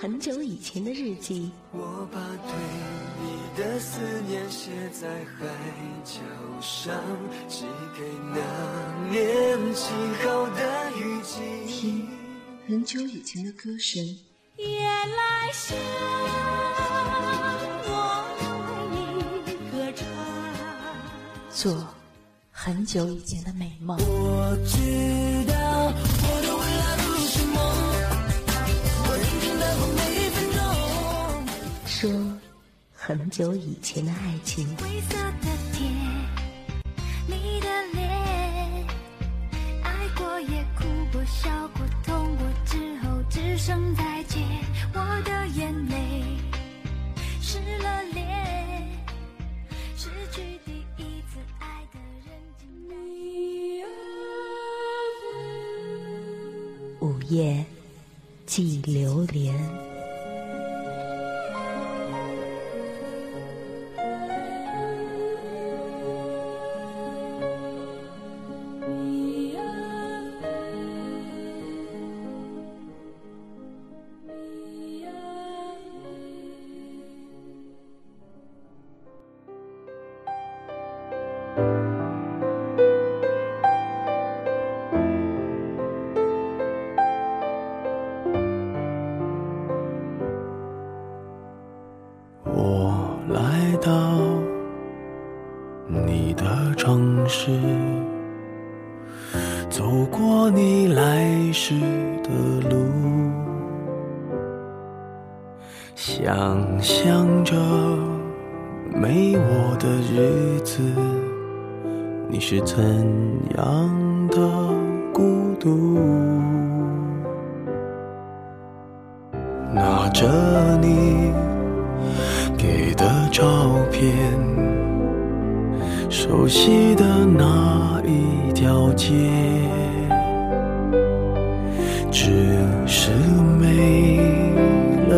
很久以前的日记。我把对你的思念写在海角上，寄给那年静好的雨季。听很久以前的歌声。夜来香，我为你歌唱。做很久以前的美梦。我知一次爱的人竟然。午夜寄流连。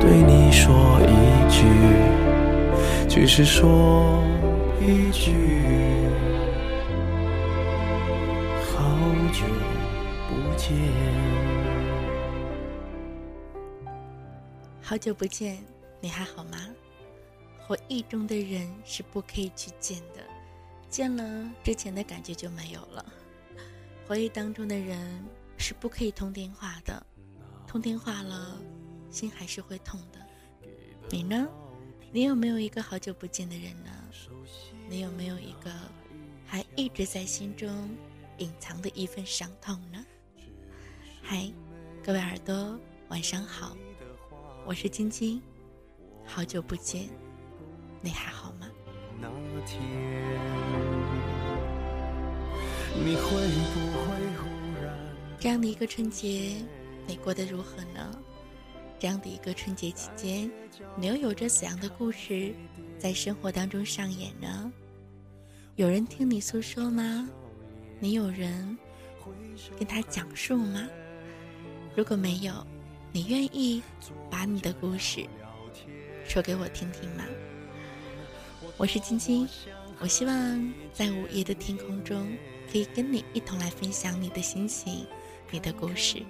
对你说一句，只是说一句，好久不见。好久不见，你还好吗？回忆中的人是不可以去见的，见了之前的感觉就没有了。回忆当中的人是不可以通电话的，通电话了，心还是会痛的。你呢？你有没有一个好久不见的人呢？你有没有一个还一直在心中隐藏的一份伤痛呢？嗨，各位耳朵，晚上好，我是晶晶，好久不见，你还好吗？那天，你会不会忽然？这样的一个春节，你过得如何呢？这样的一个春节期间，你又有着怎样的故事在生活当中上演呢？有人听你诉说吗？你有人跟他讲述吗？如果没有，你愿意把你的故事说给我听听吗？我是晶晶，我希望在午夜的天空中，可以跟你一同来分享你的心情、你的故事。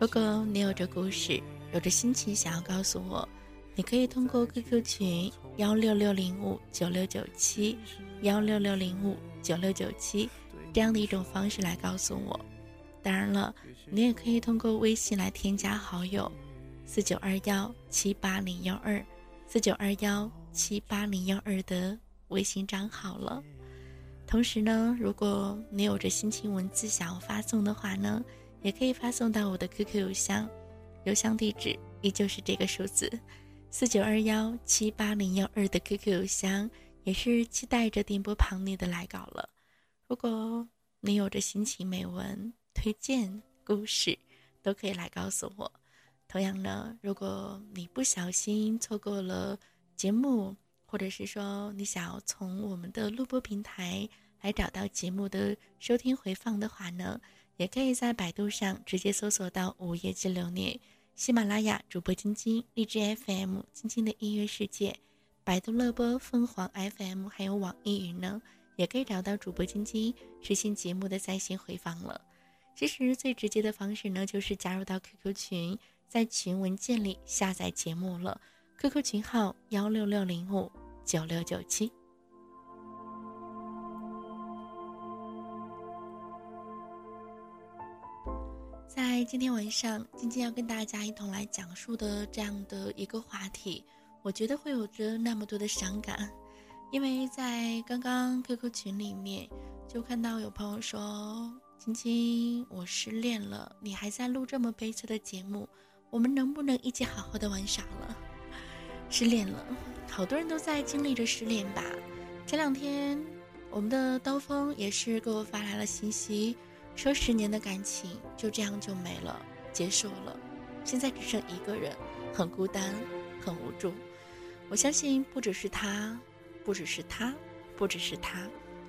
如果你有着故事，有着心情想要告诉我，你可以通过 QQ 群幺六六零五九六九七幺六六零五九六九七这样的一种方式来告诉我。当然了，你也可以通过微信来添加好友四九二幺七八零幺二四九二幺七八零幺二的微信账号了。同时呢，如果你有着心情文字想要发送的话呢，也可以发送到我的 QQ 邮箱，邮箱地址依旧是这个数字四九二幺七八零幺二的 QQ 邮箱，也是期待着电波旁你的来稿了。如果你有着心情美文推荐故事，都可以来告诉我。同样呢，如果你不小心错过了节目，或者是说你想要从我们的录播平台来找到节目的收听回放的话呢，也可以在百度上直接搜索到《午夜之流年》、喜马拉雅主播晶晶、荔枝 FM、晶晶的音乐世界、百度乐播、凤凰 FM，还有网易云呢，也可以找到主播晶晶实现节目的在线回放了。其实最直接的方式呢，就是加入到 QQ 群。在群文件里下载节目了，QQ 群号幺六六零五九六九七。在今天晚上，晶晶要跟大家一同来讲述的这样的一个话题，我觉得会有着那么多的伤感，因为在刚刚 QQ 群里面就看到有朋友说：“晶晶，我失恋了，你还在录这么悲催的节目。”我们能不能一起好好的玩耍了？失恋了，好多人都在经历着失恋吧。前两天，我们的刀锋也是给我发来了信息，说十年的感情就这样就没了，结束了。现在只剩一个人，很孤单，很无助。我相信不只是他，不只是他，不只是他，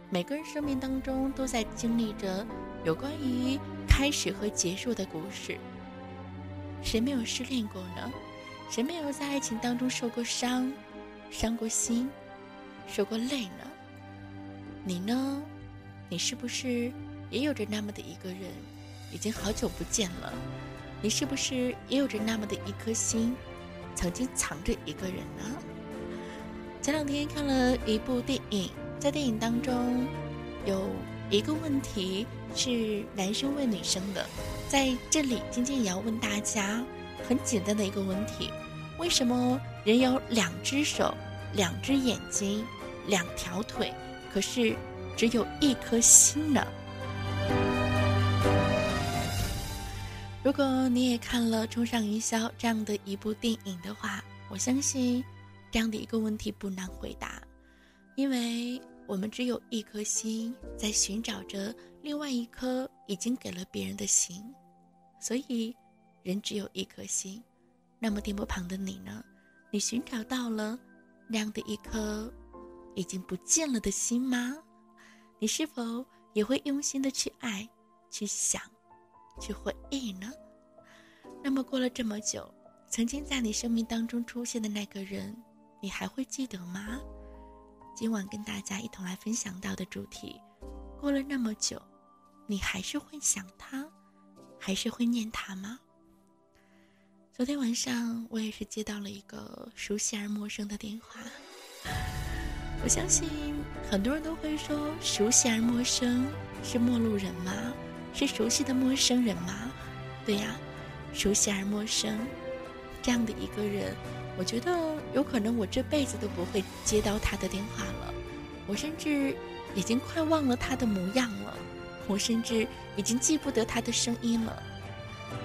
每个人生命当中都在经历着有关于开始和结束的故事。谁没有失恋过呢？谁没有在爱情当中受过伤、伤过心、受过累呢？你呢？你是不是也有着那么的一个人，已经好久不见了？你是不是也有着那么的一颗心，曾经藏着一个人呢？前两天看了一部电影，在电影当中有一个问题是男生问女生的。在这里，晶晶也要问大家很简单的一个问题：为什么人有两只手、两只眼睛、两条腿，可是只有一颗心呢？如果你也看了《冲上云霄》这样的一部电影的话，我相信这样的一个问题不难回答，因为我们只有一颗心，在寻找着。另外一颗已经给了别人的心，所以人只有一颗心。那么电波旁的你呢？你寻找到了那样的一颗已经不见了的心吗？你是否也会用心的去爱、去想、去回忆呢？那么过了这么久，曾经在你生命当中出现的那个人，你还会记得吗？今晚跟大家一同来分享到的主题，过了那么久。你还是会想他，还是会念他吗？昨天晚上我也是接到了一个熟悉而陌生的电话。我相信很多人都会说，熟悉而陌生是陌路人吗？是熟悉的陌生人吗？对呀，熟悉而陌生这样的一个人，我觉得有可能我这辈子都不会接到他的电话了。我甚至已经快忘了他的模样了。我甚至已经记不得他的声音了。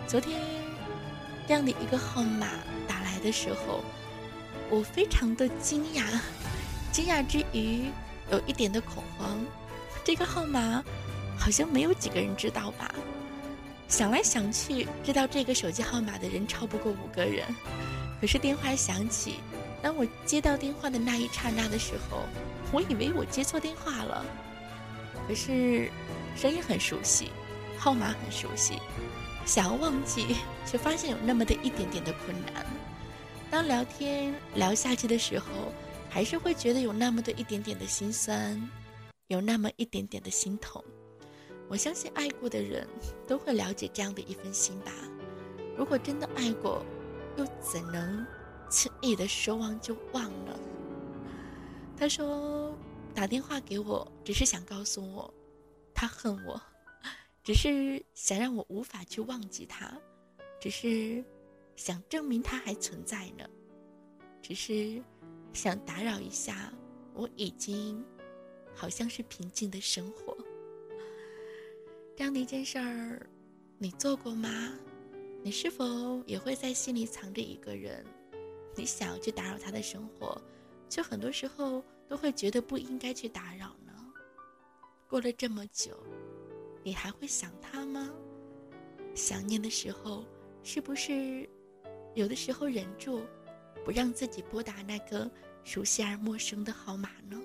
昨天这样的一个号码打来的时候，我非常的惊讶，惊讶之余有一点的恐慌。这个号码好像没有几个人知道吧？想来想去，知道这个手机号码的人超不过五个人。可是电话响起，当我接到电话的那一刹那的时候，我以为我接错电话了。可是。声音很熟悉，号码很熟悉，想要忘记，却发现有那么的一点点的困难。当聊天聊下去的时候，还是会觉得有那么的一点点的心酸，有那么一点点的心痛。我相信爱过的人都会了解这样的一份心吧。如果真的爱过，又怎能轻易的说忘就忘呢？他说打电话给我，只是想告诉我。他恨我，只是想让我无法去忘记他，只是想证明他还存在呢，只是想打扰一下我已经好像是平静的生活。这样的一件事儿，你做过吗？你是否也会在心里藏着一个人？你想要去打扰他的生活，却很多时候都会觉得不应该去打扰呢？过了这么久，你还会想他吗？想念的时候，是不是有的时候忍住，不让自己拨打那个熟悉而陌生的号码呢？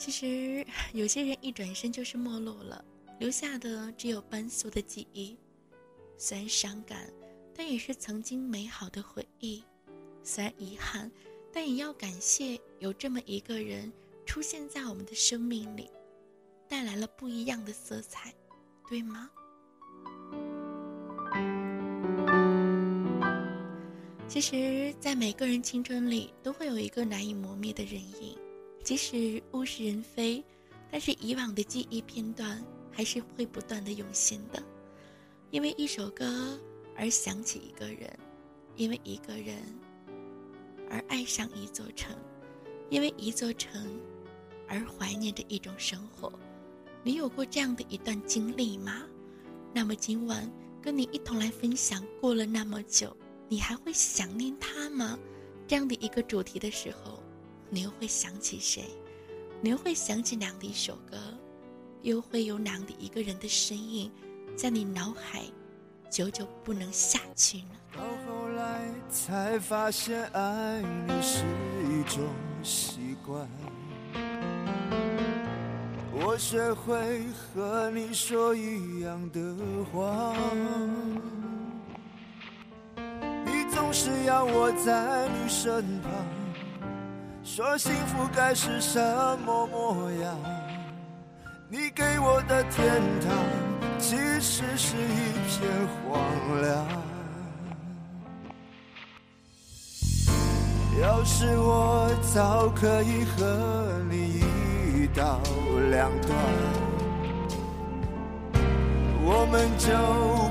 其实，有些人一转身就是没落了，留下的只有斑缩的记忆。虽然伤感，但也是曾经美好的回忆；虽然遗憾，但也要感谢有这么一个人出现在我们的生命里，带来了不一样的色彩，对吗？其实，在每个人青春里，都会有一个难以磨灭的人影。即使物是人非，但是以往的记忆片段还是会不断的涌现的。因为一首歌而想起一个人，因为一个人而爱上一座城，因为一座城而怀念着一种生活。你有过这样的一段经历吗？那么今晚跟你一同来分享。过了那么久，你还会想念他吗？这样的一个主题的时候。你又会想起谁？你又会想起哪的一首歌？又会有哪的一个人的身影，在你脑海久久不能下去呢？到后来才发现，爱你是一种习惯。我学会和你说一样的话，你总是要我在你身旁。说幸福该是什么模样？你给我的天堂，其实是一片荒凉。要是我早可以和你一刀两断，我们就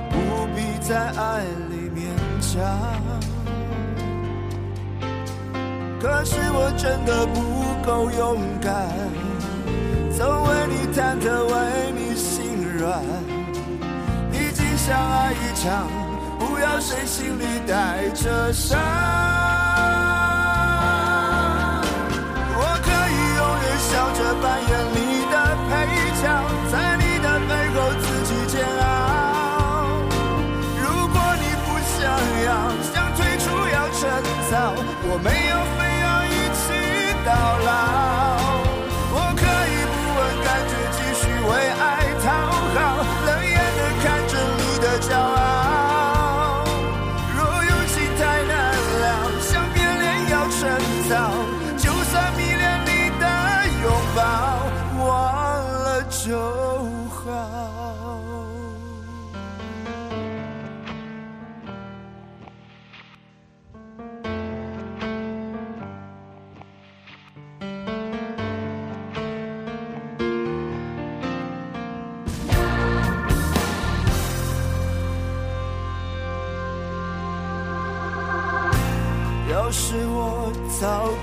不必在爱里勉强。可是我真的不够勇敢，总为你忐忑，为你心软。毕竟相爱一场，不要谁心里带着伤。我可以永远笑着扮演你的配角，在你的背后自己煎熬。如果你不想要，想退出要趁早，我没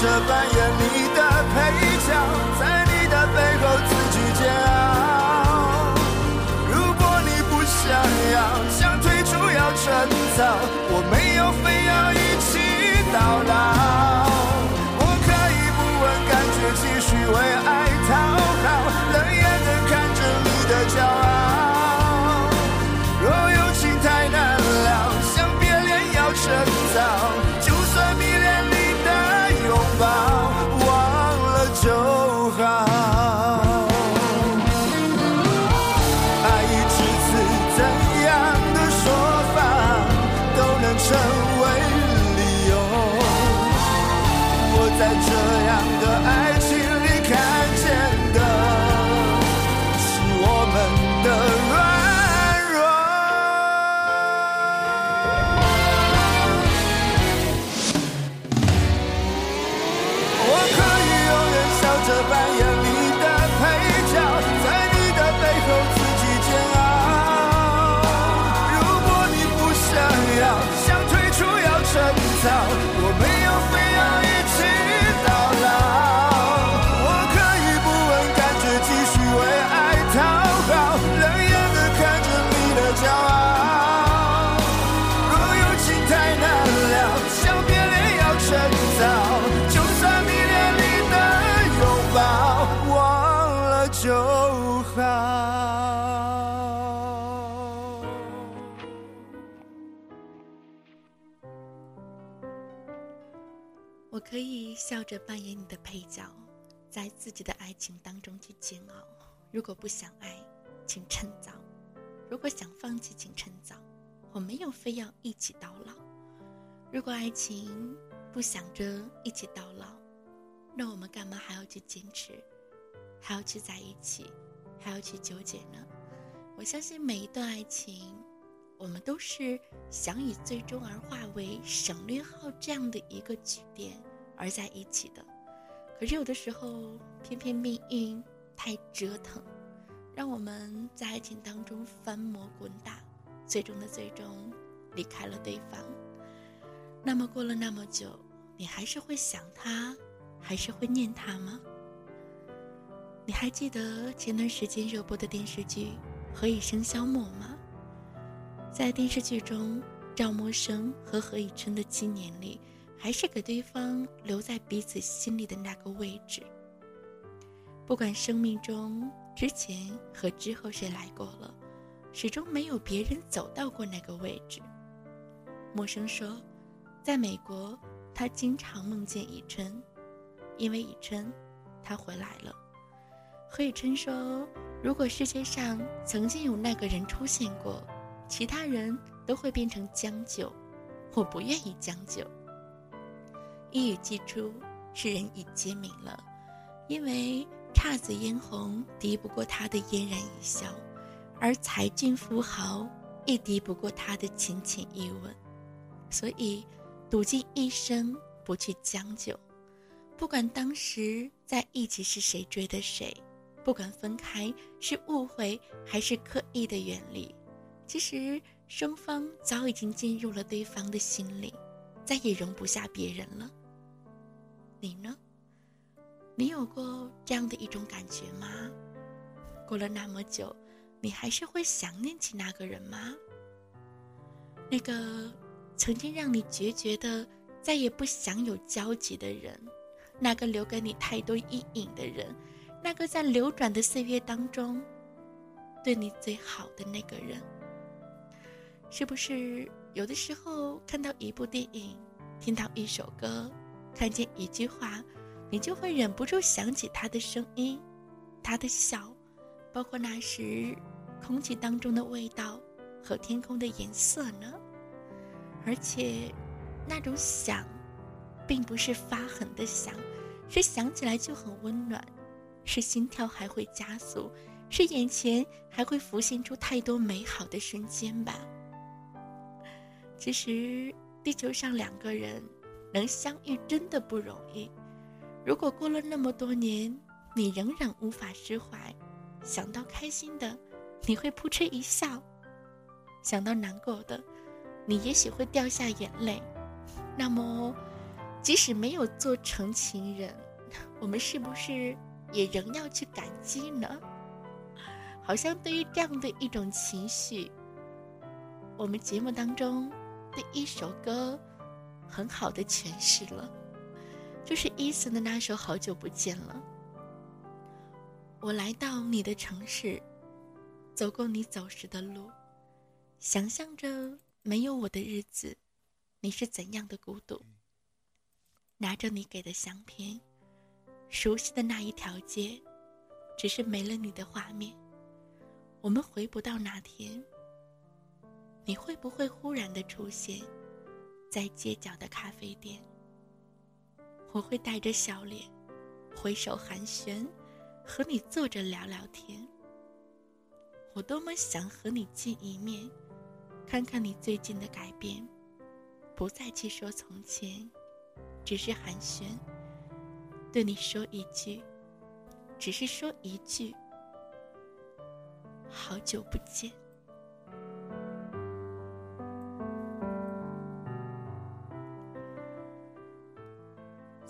着扮演你的配角，在你的背后自己煎熬。如果你不想要，想退出要趁早，我没有非要一起到老。可以笑着扮演你的配角，在自己的爱情当中去煎熬。如果不想爱，请趁早；如果想放弃，请趁早。我没有非要一起到老。如果爱情不想着一起到老，那我们干嘛还要去坚持，还要去在一起，还要去纠结呢？我相信每一段爱情，我们都是想以最终而化为省略号这样的一个句点而在一起的。可是有的时候，偏偏命运太折腾，让我们在爱情当中翻磨滚打，最终的最终离开了对方。那么过了那么久，你还是会想他，还是会念他吗？你还记得前段时间热播的电视剧《何以笙箫默》吗？在电视剧中，赵默笙和何以琛的七年里，还是给对方留在彼此心里的那个位置。不管生命中之前和之后谁来过了，始终没有别人走到过那个位置。默笙说。在美国，他经常梦见以琛，因为以琛，他回来了。何以琛说：“如果世界上曾经有那个人出现过，其他人都会变成将就。我不愿意将就。”一语既出，世人已皆明了，因为姹紫嫣红敌不过他的嫣然一笑，而才俊富豪亦敌不过他的浅浅一吻，所以。赌尽一生不去将就，不管当时在一起是谁追的谁，不管分开是误会还是刻意的远离，其实双方早已经进入了对方的心里，再也容不下别人了。你呢？你有过这样的一种感觉吗？过了那么久，你还是会想念起那个人吗？那个。曾经让你决绝的，再也不想有交集的人，那个留给你太多阴影的人，那个在流转的岁月当中，对你最好的那个人，是不是有的时候看到一部电影，听到一首歌，看见一句话，你就会忍不住想起他的声音，他的笑，包括那时空气当中的味道和天空的颜色呢？而且，那种想，并不是发狠的想，是想起来就很温暖，是心跳还会加速，是眼前还会浮现出太多美好的瞬间吧。其实，地球上两个人能相遇真的不容易。如果过了那么多年，你仍然无法释怀，想到开心的，你会扑哧一笑；想到难过的，你也许会掉下眼泪，那么，即使没有做成情人，我们是不是也仍要去感激呢？好像对于这样的一种情绪，我们节目当中的一首歌，很好的诠释了，就是伊森的那首《好久不见了》。我来到你的城市，走过你走时的路，想象着。没有我的日子，你是怎样的孤独？拿着你给的相片，熟悉的那一条街，只是没了你的画面。我们回不到那天。你会不会忽然的出现在街角的咖啡店？我会带着笑脸，挥手寒暄，和你坐着聊聊天。我多么想和你见一面。看看你最近的改变，不再去说从前，只是寒暄。对你说一句，只是说一句，好久不见。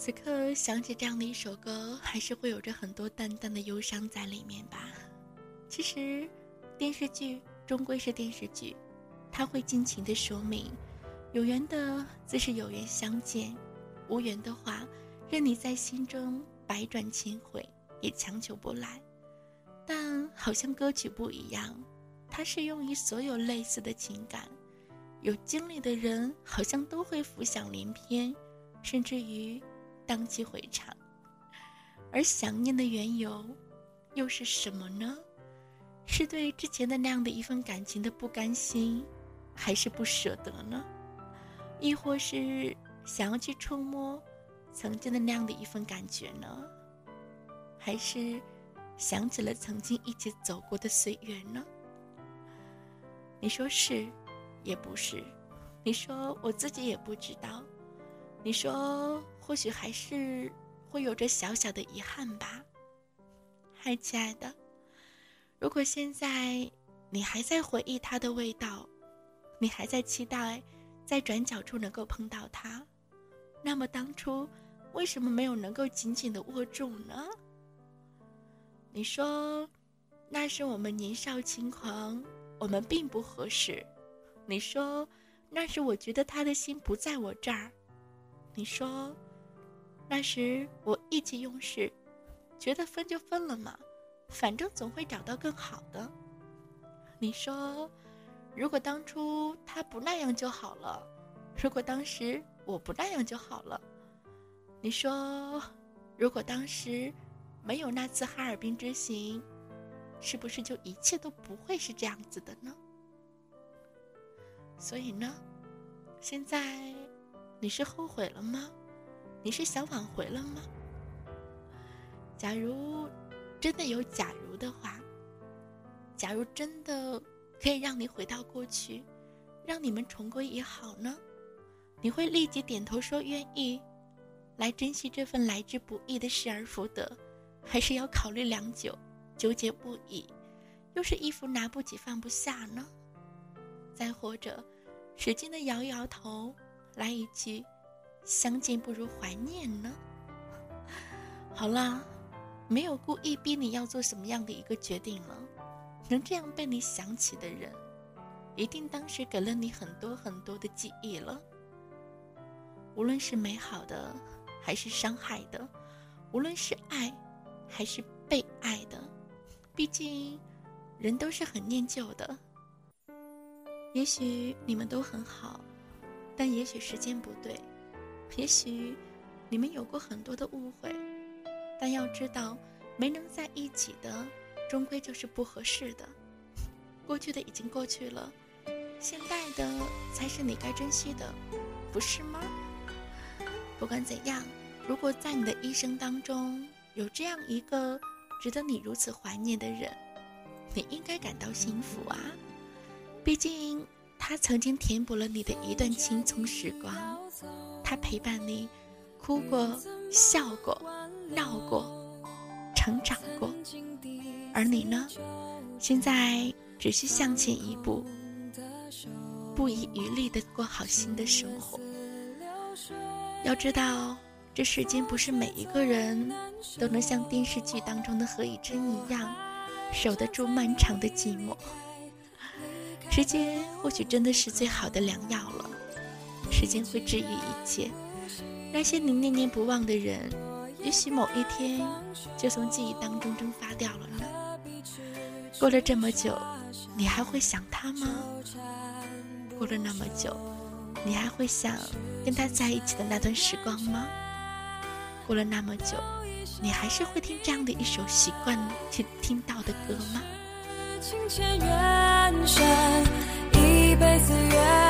此刻想起这样的一首歌，还是会有着很多淡淡的忧伤在里面吧。其实，电视剧终归是电视剧。他会尽情的说明，有缘的自是有缘相见，无缘的话，任你在心中百转千回，也强求不来。但好像歌曲不一样，它适用于所有类似的情感，有经历的人好像都会浮想联翩，甚至于荡气回肠。而想念的缘由，又是什么呢？是对之前的那样的一份感情的不甘心，还是不舍得呢？亦或是想要去触摸曾经的那样的一份感觉呢？还是想起了曾经一起走过的岁月呢？你说是，也不是；你说我自己也不知道；你说或许还是会有着小小的遗憾吧。嗨，亲爱的。如果现在你还在回忆它的味道，你还在期待在转角处能够碰到它，那么当初为什么没有能够紧紧的握住呢？你说那是我们年少轻狂，我们并不合适。你说那是我觉得他的心不在我这儿。你说那时我意气用事，觉得分就分了嘛。反正总会找到更好的。你说，如果当初他不那样就好了；如果当时我不那样就好了。你说，如果当时没有那次哈尔滨之行，是不是就一切都不会是这样子的呢？所以呢，现在你是后悔了吗？你是想挽回了吗？假如。真的有假如的话，假如真的可以让你回到过去，让你们重归于好呢？你会立即点头说愿意，来珍惜这份来之不易的失而复得，还是要考虑良久，纠结不已，又是一副拿不起放不下呢？再或者，使劲的摇摇头，来一句相见不如怀念呢？好啦。没有故意逼你要做什么样的一个决定了，能这样被你想起的人，一定当时给了你很多很多的记忆了。无论是美好的，还是伤害的，无论是爱，还是被爱的，毕竟人都是很念旧的。也许你们都很好，但也许时间不对，也许你们有过很多的误会。但要知道，没能在一起的，终归就是不合适的。过去的已经过去了，现在的才是你该珍惜的，不是吗？不管怎样，如果在你的一生当中有这样一个值得你如此怀念的人，你应该感到幸福啊！毕竟他曾经填补了你的一段青葱时光，他陪伴你，哭过，笑过。闹过，成长过，而你呢？现在只需向前一步，不遗余力的过好新的生活。要知道，这世间不是每一个人都能像电视剧当中的何以琛一样，守得住漫长的寂寞。时间或许真的是最好的良药了，时间会治愈一切。那些你念念不忘的人。也许某一天就从记忆当中蒸发掉了呢。过了这么久，你还会想他吗？过了那么久，你还会想跟他在一起的那段时光吗？过了那么久，你还是会听这样的一首习惯去听到的歌吗？情牵远山，一辈子缘。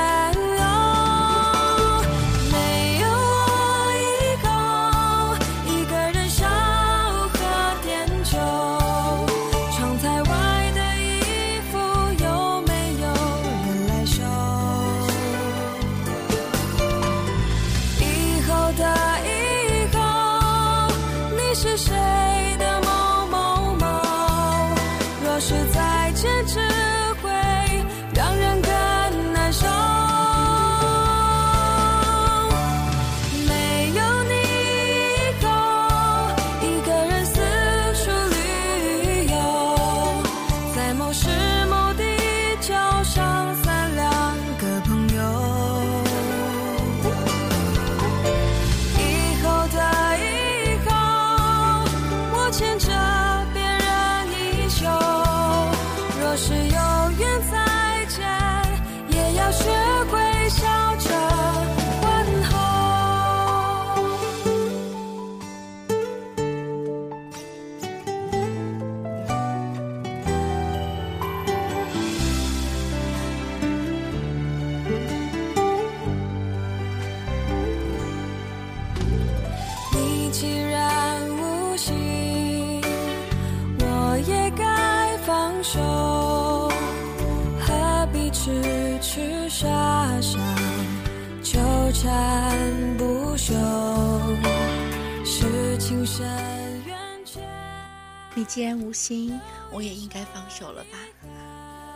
我也应该放手了吧？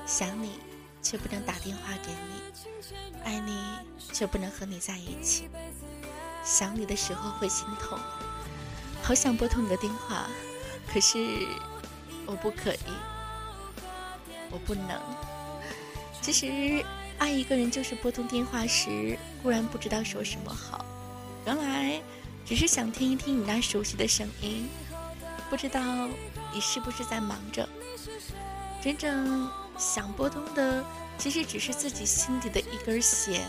想你，却不能打电话给你；爱你，却不能和你在一起。想你的时候会心痛，好想拨通你的电话，可是我不可以，我不能。其实爱一个人就是拨通电话时，固然不知道说什么好，原来只是想听一听你那熟悉的声音，不知道你是不是在忙着。真正想拨通的，其实只是自己心底的一根弦。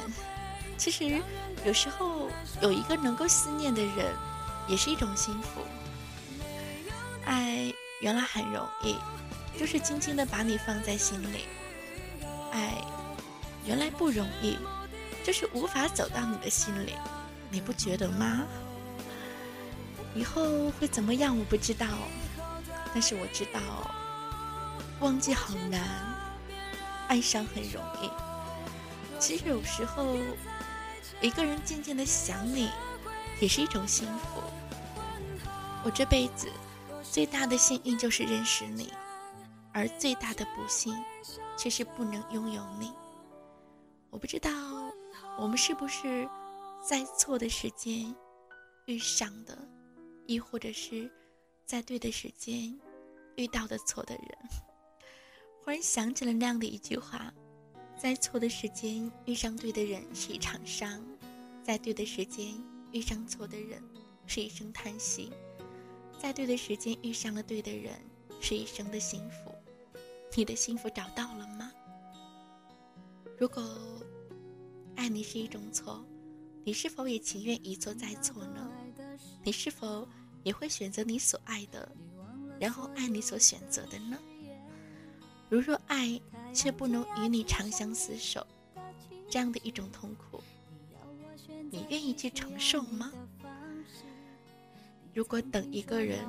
其实。有时候有一个能够思念的人，也是一种幸福。爱原来很容易，就是轻轻的把你放在心里。爱原来不容易，就是无法走到你的心里，你不觉得吗？以后会怎么样我不知道，但是我知道，忘记好难，爱上很容易。其实有时候。一个人静静的想你，也是一种幸福。我这辈子最大的幸运就是认识你，而最大的不幸却是不能拥有你。我不知道我们是不是在错的时间遇上的，亦或者是在对的时间遇到的错的人。忽然想起了那样的一句话。在错的时间遇上对的人是一场伤，在对的时间遇上错的人是一声叹息，在对的时间遇上了对的人是一生的幸福。你的幸福找到了吗？如果爱你是一种错，你是否也情愿一错再错呢？你是否也会选择你所爱的，然后爱你所选择的呢？如若爱却不能与你长相厮守，这样的一种痛苦，你愿意去承受吗？如果等一个人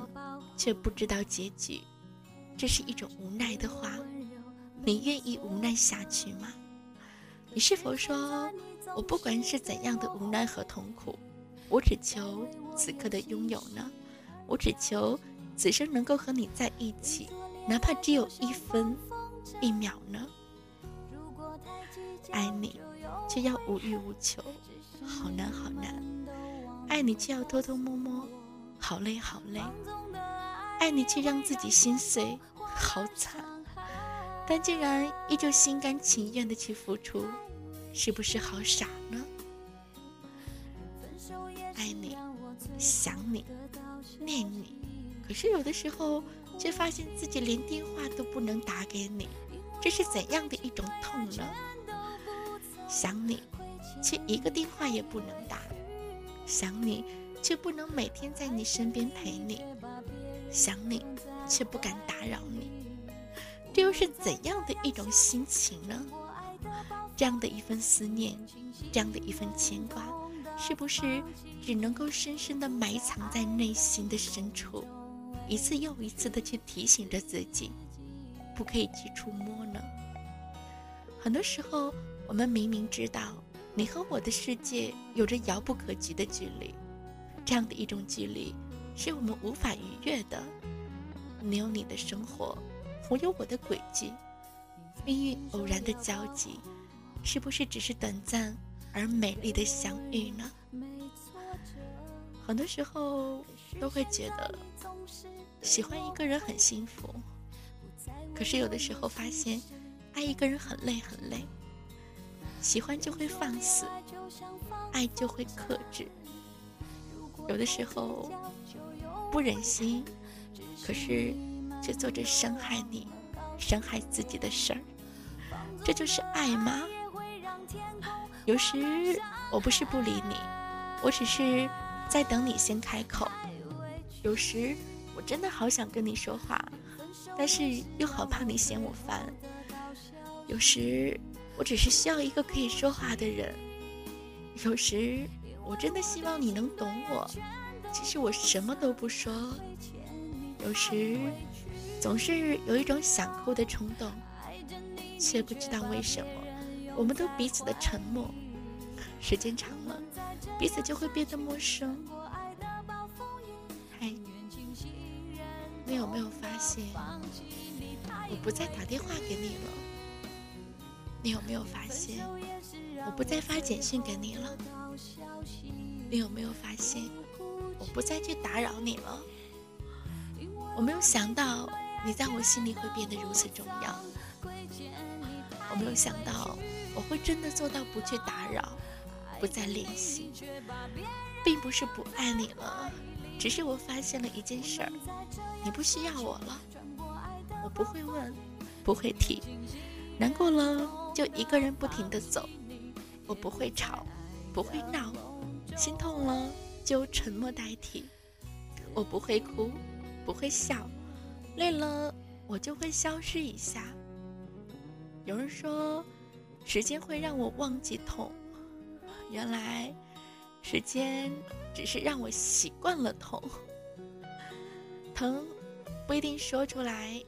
却不知道结局，这是一种无奈的话，你愿意无奈下去吗？你是否说，我不管是怎样的无奈和痛苦，我只求此刻的拥有呢？我只求此生能够和你在一起，哪怕只有一分。一秒呢？爱你，却要无欲无求，好难好难；爱你，却要偷偷摸摸，好累好累；爱你，却让自己心碎，好惨。但竟然依旧心甘情愿的去付出，是不是好傻呢？爱你，想你，念你，可是有的时候。却发现自己连电话都不能打给你，这是怎样的一种痛呢？想你，却一个电话也不能打；想你，却不能每天在你身边陪你；想你，却不敢打扰你。这又是怎样的一种心情呢？这样的一份思念，这样的一份牵挂，是不是只能够深深的埋藏在内心的深处？一次又一次的去提醒着自己，不可以去触摸呢。很多时候，我们明明知道你和我的世界有着遥不可及的距离，这样的一种距离是我们无法逾越的。你有你的生活，我有我的轨迹，命运偶然的交集，是不是只是短暂而美丽的相遇呢？很多时候都会觉得。喜欢一个人很幸福，可是有的时候发现，爱一个人很累很累。喜欢就会放肆，爱就会克制。有的时候不忍心，可是却做着伤害你、伤害自己的事儿。这就是爱吗？有时我不是不理你，我只是在等你先开口。有时。我真的好想跟你说话，但是又好怕你嫌我烦。有时我只是需要一个可以说话的人，有时我真的希望你能懂我，其实我什么都不说，有时总是有一种想哭的冲动，却不知道为什么，我们都彼此的沉默，时间长了，彼此就会变得陌生。你有没有发现，我不再打电话给你了？你有没有发现，我不再发简讯给你了？你有没有发现，我不再去打扰你了？我没有想到你在我心里会变得如此重要。我没有想到我会真的做到不去打扰，不再联系，并不是不爱你了，只是我发现了一件事儿：你不需要我了。我不会问，不会提，难过了就一个人不停的走。我不会吵，不会闹。心痛了就沉默代替，我不会哭，不会笑，累了我就会消失一下。有人说，时间会让我忘记痛，原来时间只是让我习惯了痛。疼不一定说出来，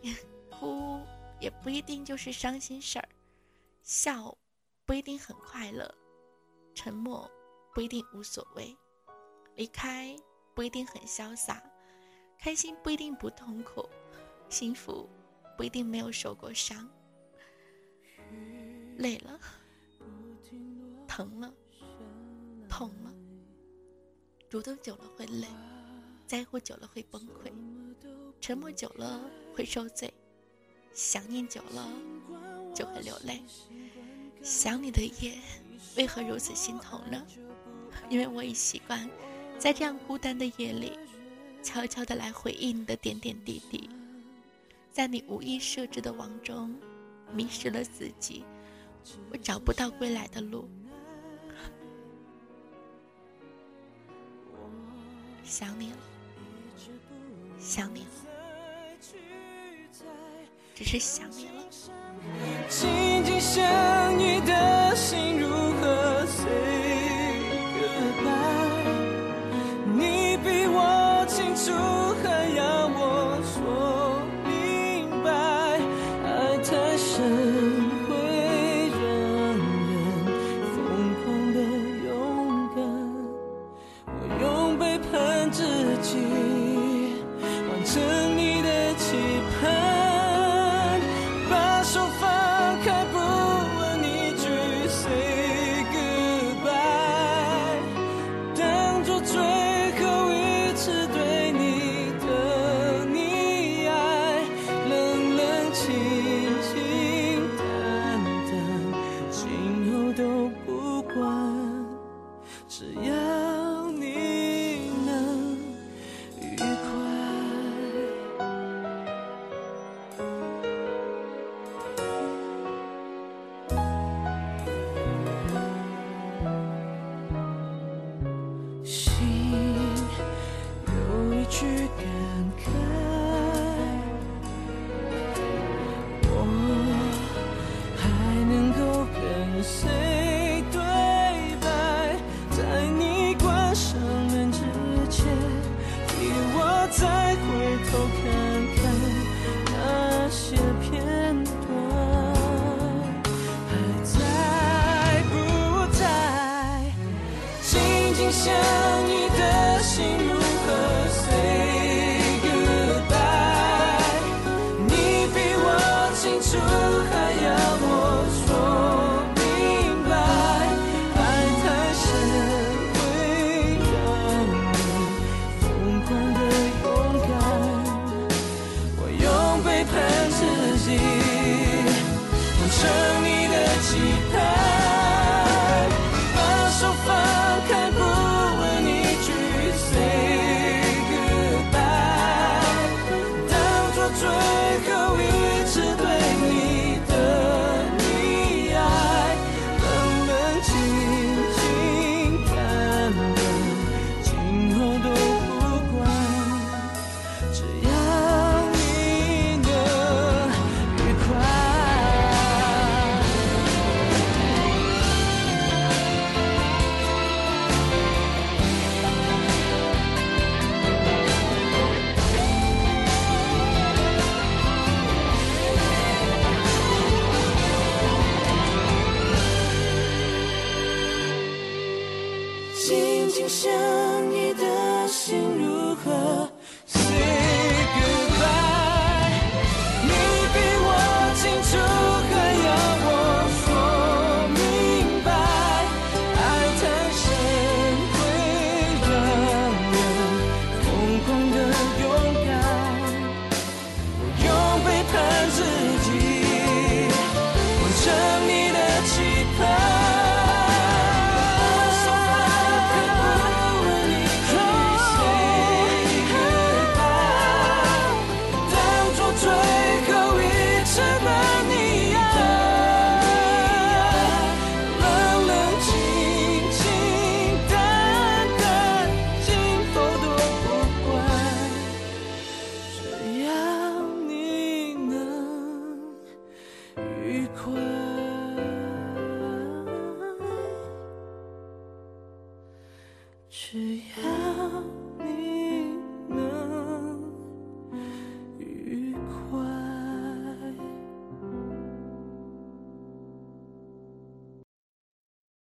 哭也不一定就是伤心事儿，笑不一定很快乐，沉默。不一定无所谓，离开不一定很潇洒，开心不一定不痛苦，幸福不一定没有受过伤。累了，疼了，痛了，主动久了会累，在乎久了会崩溃，沉默久了会受罪，想念久了就会流泪。想你的夜，为何如此心痛呢？因为我已习惯，在这样孤单的夜里，悄悄的来回忆你的点点滴滴，在你无意设置的网中，迷失了自己，我找不到归来的路。想你了，想你了，只是想你了。紧紧相依的心如何碎？